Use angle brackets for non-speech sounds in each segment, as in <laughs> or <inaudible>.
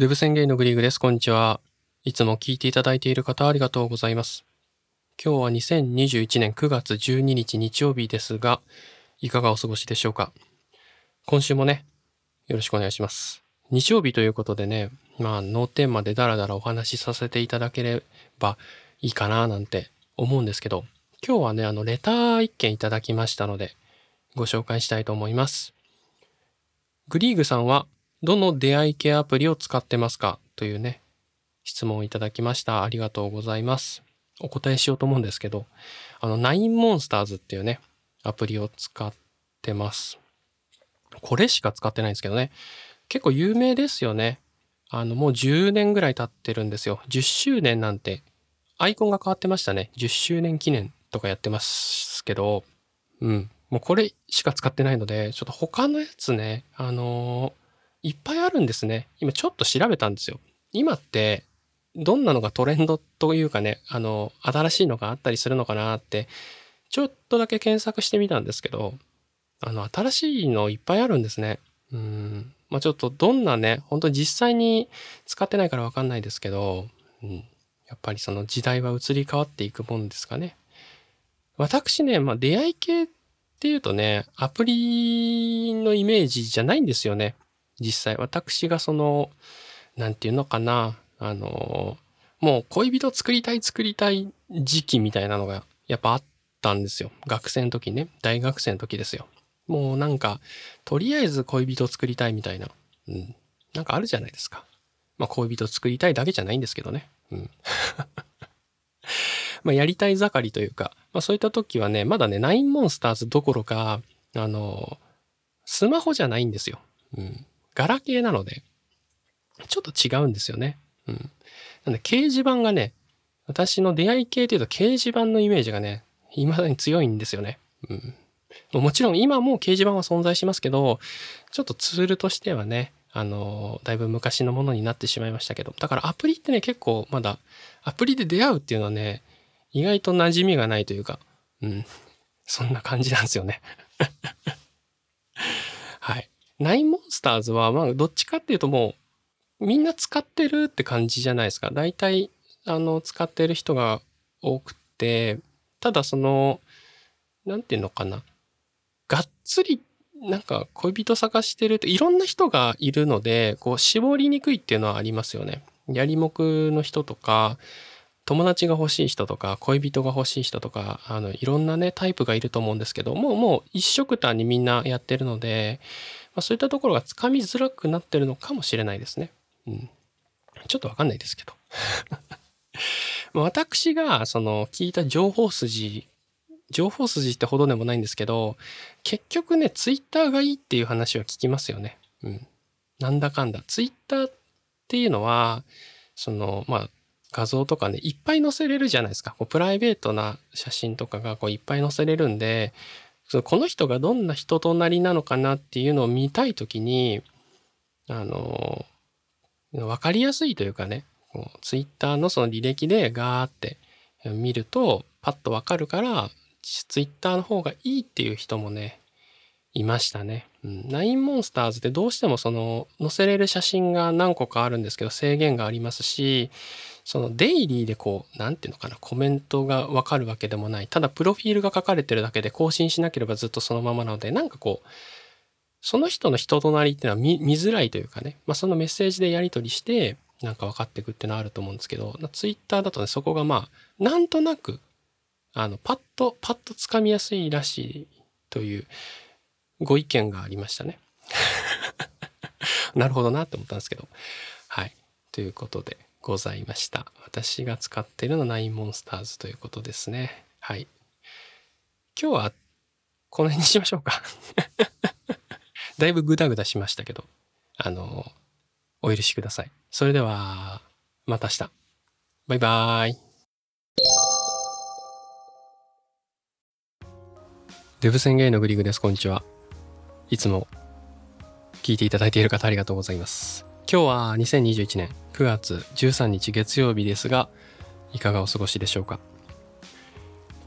デブ宣言のグリーグです。こんにちは。いつも聞いていただいている方ありがとうございます。今日は2021年9月12日日曜日ですが、いかがお過ごしでしょうか？今週もね、よろしくお願いします。日曜日ということでね、まあ、ノーテーマでダラダラお話しさせていただければいいかななんて思うんですけど、今日はね、あの、レター一件いただきましたので、ご紹介したいと思います。グリーグさんは、どの出会い系アプリを使ってますかというね、質問をいただきました。ありがとうございます。お答えしようと思うんですけど、あの、ナインモンスターズっていうね、アプリを使ってます。これしか使ってないんですけどね。結構有名ですよね。あの、もう10年ぐらい経ってるんですよ。10周年なんて、アイコンが変わってましたね。10周年記念とかやってますけど、うん。もうこれしか使ってないので、ちょっと他のやつね、あのいっぱいあるんですね。今ちょっと調べたんですよ。今って、どんなのがトレンドというかね、あの、新しいのがあったりするのかなって、ちょっとだけ検索してみたんですけど、あの、新しいのいっぱいあるんですね。うん。まあちょっとどんなね、本当に実際に使ってないからわかんないですけど、うん。やっぱりその時代は移り変わっていくもんですかね。私ね、まあ出会い系っていうとね、アプリのイメージじゃないんですよね。実際。私がその、なんていうのかな、あの、もう恋人作りたい作りたい時期みたいなのがやっぱあったんですよ。学生の時ね。大学生の時ですよ。もうなんか、とりあえず恋人作りたいみたいな。うん。なんかあるじゃないですか。まあ恋人作りたいだけじゃないんですけどね。うん。<laughs> まあやりたい盛りというか、まあそういった時はね、まだね、ナインモンスターズどころか、あの、スマホじゃないんですよ。うん。ガラケーなので、ちょっと違うんですよね。うん。なんで掲示板がね、私の出会い系というと掲示板のイメージがね、未だに強いんですよね。うん。もちろん今も掲示板は存在しますけど、ちょっとツールとしてはね、あの、だいぶ昔のものになってしまいましたけど、だからアプリってね、結構まだ、アプリで出会うっていうのはね、意外と馴染みがないというか、うん。そんな感じなんですよね。ナインモンスターズは、まあ、どっちかっていうともう、みんな使ってるって感じじゃないですか。大体、あの、使ってる人が多くて、ただその、なんていうのかな。がっつり、なんか恋人探してるって、いろんな人がいるので、こう、絞りにくいっていうのはありますよね。やりもくの人とか、友達が欲しい人とか、恋人が欲しい人とか、あの、いろんなね、タイプがいると思うんですけど、もう、もう一色単にみんなやってるので、まあ、そういったところがつかみづらくなってるのかもしれないですね。うん。ちょっとわかんないですけど。<laughs> 私が、その、聞いた情報筋、情報筋ってほどでもないんですけど、結局ね、ツイッターがいいっていう話は聞きますよね。うん。なんだかんだ。ツイッターっていうのは、その、まあ、画像とかね、いっぱい載せれるじゃないですか。こうプライベートな写真とかがこういっぱい載せれるんで、そのこの人がどんな人となりなのかなっていうのを見たいときに、あの、わかりやすいというかね、こうツイッターのその履歴でガーって見ると、パッとわかるから、ツイッターの方がいいっていう人もね、いましたね。ナインモンスターズってどうしてもその載せれる写真が何個かあるんですけど制限がありますし、そのデイリーでこう、なんていうのかな、コメントがわかるわけでもない。ただプロフィールが書かれてるだけで更新しなければずっとそのままなので、なんかこう、その人の人となりっていうのは見見づらいというかね、まあそのメッセージでやり取りして、なんか分かっていくっていうのはあると思うんですけど、ツイッターだとね、そこがまあ、なんとなく、あの、パッと、パッとつかみやすいらしいというご意見がありましたね。<laughs> なるほどなって思ったんですけど。はい。ということでございました。私が使っているのはナインモンスターズということですね。はい。今日はこの辺にしましょうか。<laughs> だいぶグダグダしましたけど、あの、お許しください。それでは、また明日。バイバーイ。デブ宣言のグリグです。こんにちは。いつも聞いていただいている方ありがとうございます。今日は2021年9月13日月曜日ですが、いかがお過ごしでしょうか？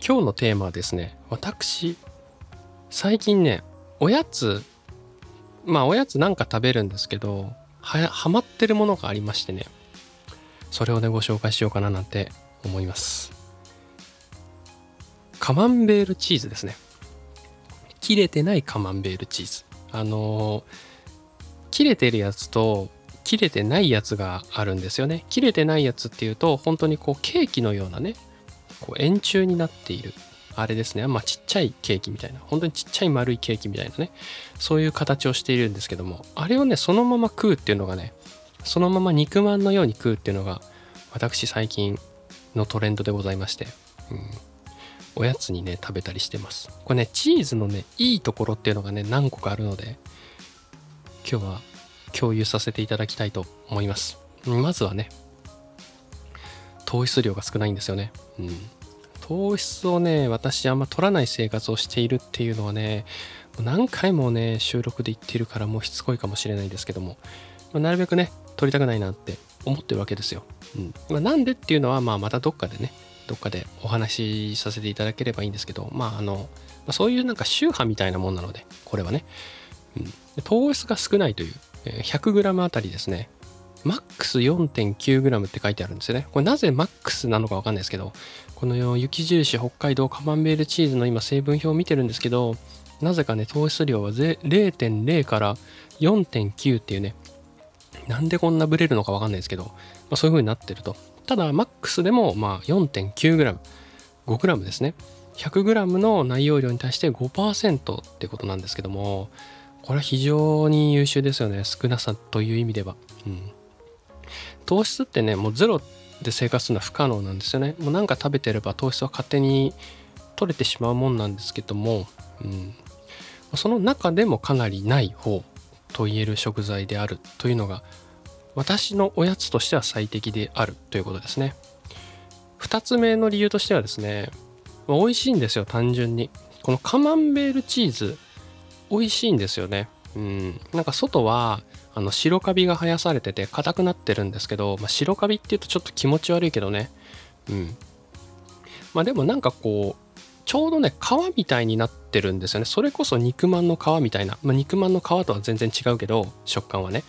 今日のテーマはですね、私、最近ね、おやつ、まあおやつなんか食べるんですけど、は、はまってるものがありましてね、それをね、ご紹介しようかななんて思います。カマンベールチーズですね。切れてないカマンベールチーズ。あのー、切れてるやつと切れてないやつがあるんですよね。切れてないやつっていうと、本当にこうケーキのようなね、こう円柱になっている。あれですね。まあちっちゃいケーキみたいな。本当にちっちゃい丸いケーキみたいなね。そういう形をしているんですけども、あれをね、そのまま食うっていうのがね、そのまま肉まんのように食うっていうのが、私最近のトレンドでございまして、うん、おやつにね、食べたりしてます。これね、チーズのね、いいところっていうのがね、何個かあるので、今日は共有させていただきたいと思います。まずはね、糖質量が少ないんですよね。うん。糖質をね、私あんま取らない生活をしているっていうのはね、何回もね、収録で言ってるからもうしつこいかもしれないですけども、まあ、なるべくね、取りたくないなって思ってるわけですよ。うんまあ、なんでっていうのは、まあ、またどっかでね、どっかでお話しさせていただければいいんですけど、まあ、あの、まあ、そういうなんか宗派みたいなもんなので、これはね、うん、糖質が少ないという、100g あたりですね、マックス 4.9g って書いてあるんですよね。これなぜマックスなのかわかんないですけど、この雪印北海道カマンベールチーズの今成分表を見てるんですけど、なぜかね、糖質量は0.0から4.9っていうね、なんでこんなブレるのかわかんないですけど、まあ、そういう風になってると。ただ、マックスでもまあ 4.9g、5g ですね。100g の内容量に対して5%ってことなんですけども、これは非常に優秀ですよね。少なさという意味では。うん。糖質ってね、もうゼロで生活するのは不可能なんですよね。もうなんか食べてれば糖質は勝手に取れてしまうもんなんですけども、うん。その中でもかなりない方と言える食材であるというのが私のおやつとしては最適であるということですね。2つ目の理由としてはですね、美味しいんですよ、単純に。このカマンベールチーズ、美味しいんですよね。うん。なんか外は、あの、白カビが生やされてて硬くなってるんですけど、まあ、白カビって言うとちょっと気持ち悪いけどね。うん。まあでもなんかこう、ちょうどね、皮みたいになってるんですよね。それこそ肉まんの皮みたいな。まあ、肉まんの皮とは全然違うけど、食感はね。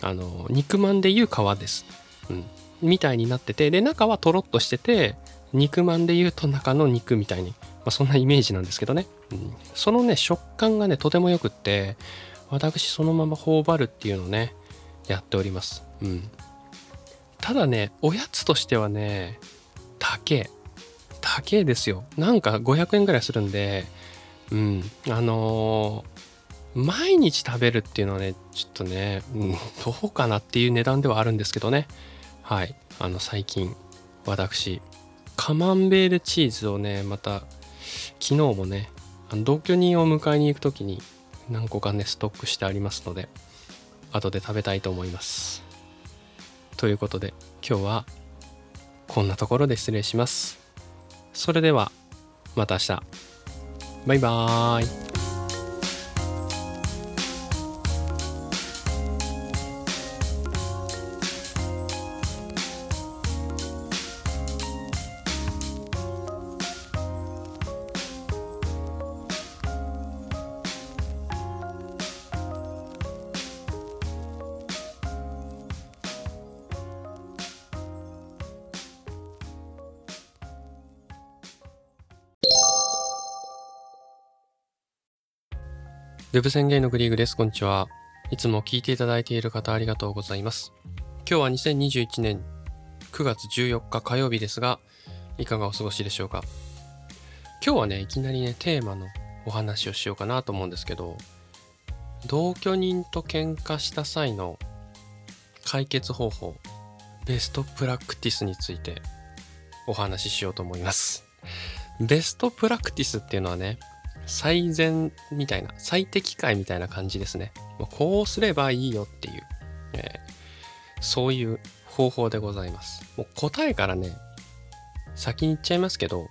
あの、肉まんでいう皮です。うん。みたいになってて、で、中はとろっとしてて、肉まんでいうと中の肉みたいに。まあ、そんなイメージなんですけどね。うん。そのね、食感がね、とても良くって、私そのまま頬張るっていうのをね、やっております。うん。ただね、おやつとしてはね、高え。高えですよ。なんか500円ぐらいするんで、うん。あのー、毎日食べるっていうのはね、ちょっとね、うん、どうかなっていう値段ではあるんですけどね。はい。あの、最近、私、カマンベールチーズをね、また、昨日もね、同居人を迎えに行く時に何個かね、ストックしてありますので、後で食べたいと思います。ということで、今日はこんなところで失礼します。それでは、また明日。バイバーイ。ウェブ宣言のグリーグです。こんにちは。いつも聞いていただいている方ありがとうございます。今日は2021年9月14日火曜日ですが、いかがお過ごしでしょうか？今日はね、いきなりね、テーマのお話をしようかなと思うんですけど、同居人と喧嘩した際の解決方法、ベストプラクティスについてお話ししようと思います。ベストプラクティスっていうのはね、最善みたいな、最適解みたいな感じですね。こうすればいいよっていう、えー、そういう方法でございます。もう答えからね、先に言っちゃいますけど、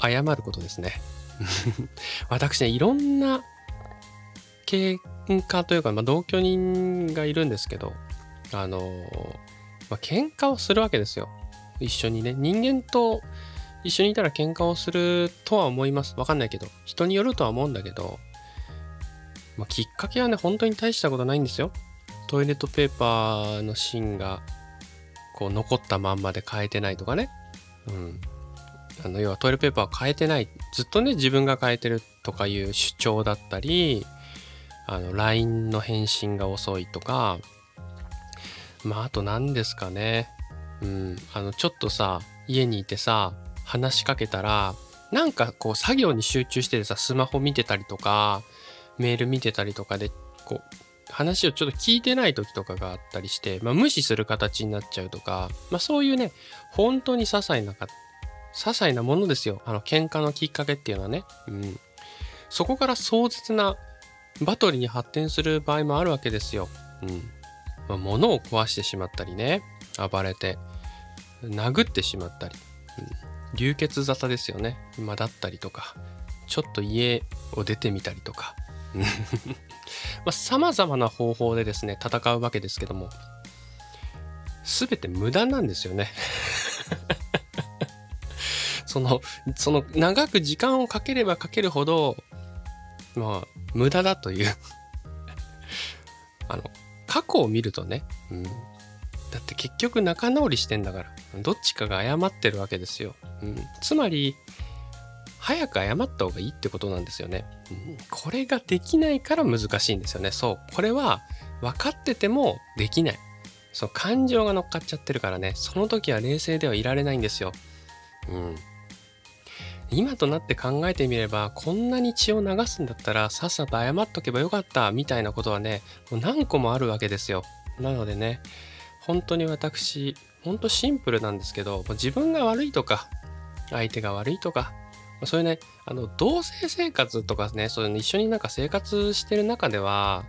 謝ることですね。<laughs> 私ね、いろんな喧嘩というか、まあ、同居人がいるんですけど、あのー、まあ、喧嘩をするわけですよ。一緒にね。人間と一緒にいたら喧嘩をするとは思います。わかんないけど。人によるとは思うんだけど、まあ、きっかけはね本当に大したことないんですよ。トイレットペーパーの芯がこう残ったまんまで変えてないとかね。うん。あの要はトイレットペーパーを変えてない。ずっとね自分が変えてるとかいう主張だったりあの LINE の返信が遅いとか。まああと何ですかね。うん。あのちょっとさ家にいてさ話しかけたらなんかこう作業に集中しててさスマホ見てたりとかメール見てたりとかでこう話をちょっと聞いてない時とかがあったりして、まあ、無視する形になっちゃうとか、まあ、そういうね本当に些細なか些細なものですよ。あの喧嘩のきっかけっていうのはね、うん、そこから壮絶なバトルに発展する場合もあるわけですよ、うん。まあ、物を壊してしまったりね。暴れて殴ってしまったり、うん、流血沙汰ですよね、まあ、だったりとか。ちょっと家を出てみたりとか。さ <laughs> まざ、まな方法でですね戦うわけですけども。全て無駄なんですよね。<laughs> そのその長く時間をかければかけるほどまあ無駄だという。あの過去を見るとね、うん、だって結局仲直りしてんだからどっちかが謝ってるわけですよ、うん、つまり早く謝った方がいいってことなんですよね。うん、これができないから難しいんですよね。そう。これは分かっててもできない。そう、感情が乗っかっちゃってるからね、その時は冷静ではいられないんですよ。うん。今となって考えてみれば、こんなに血を流すんだったら、さっさと謝っとけばよかった、みたいなことはね、もう何個もあるわけですよ。なのでね、本当に私、ほんとシンプルなんですけど、自分が悪いとか、相手が悪いとか、そういうね、あの、同性生活とかね、そういう一緒になんか生活してる中では、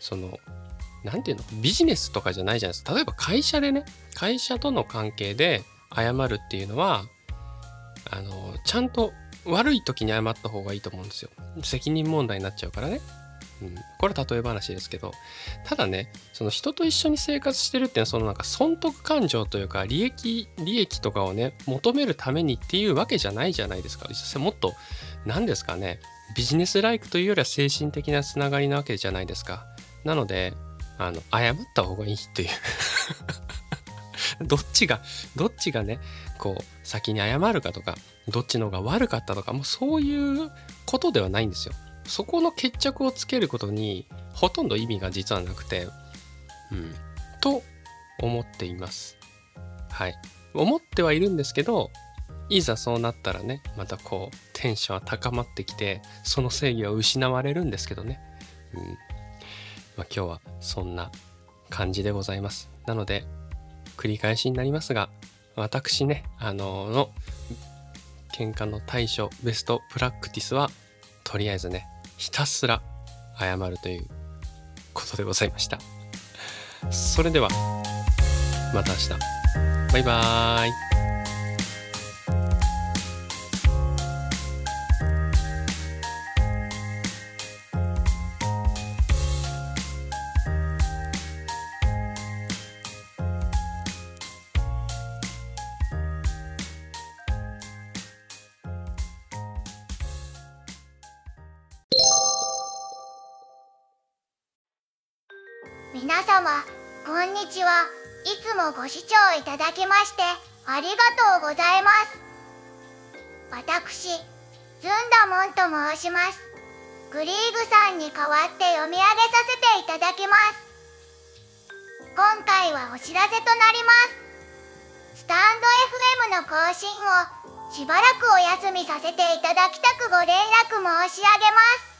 その、なんていうのビジネスとかじゃないじゃないですか。例えば会社でね、会社との関係で謝るっていうのは、あの、ちゃんと悪い時に謝った方がいいと思うんですよ。責任問題になっちゃうからね。うん、これ例え話ですけどただねその人と一緒に生活してるっていうのはそのなんか損得感情というか利益利益とかをね求めるためにっていうわけじゃないじゃないですか。もっと何ですかねビジネスライクというよりは精神的なつながりなわけじゃないですか。なのであの謝った方がいいという。<laughs> どっちがどっちがねこう先に謝るかとかどっちの方が悪かったとかもうそういうことではないんですよ。そこの決着をつけることにほとんど意味が実はなくて、うん、と思っています。はい。思ってはいるんですけど、いざそうなったらね、またこう、テンションは高まってきて、その正義は失われるんですけどね。うん。まあ、今日はそんな感じでございます。なので、繰り返しになりますが、私ね、あのー、の喧嘩の対処、ベストプラクティスは、とりあえずね、ひたすら謝るということでございました。それでは、また明日。バイバーイ。皆様こんにちは。いつもご視聴いただきましてありがとうございます。私ずんだもんと申します。グリーグさんに代わって読み上げさせていただきます。今回はお知らせとなります。スタンド FM の更新をしばらくお休みさせていただきたくご連絡申し上げます。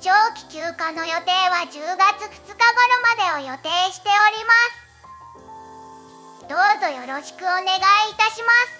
長期休暇の予定は10月2日頃までを予定しております。どうぞよろしくお願いいたします。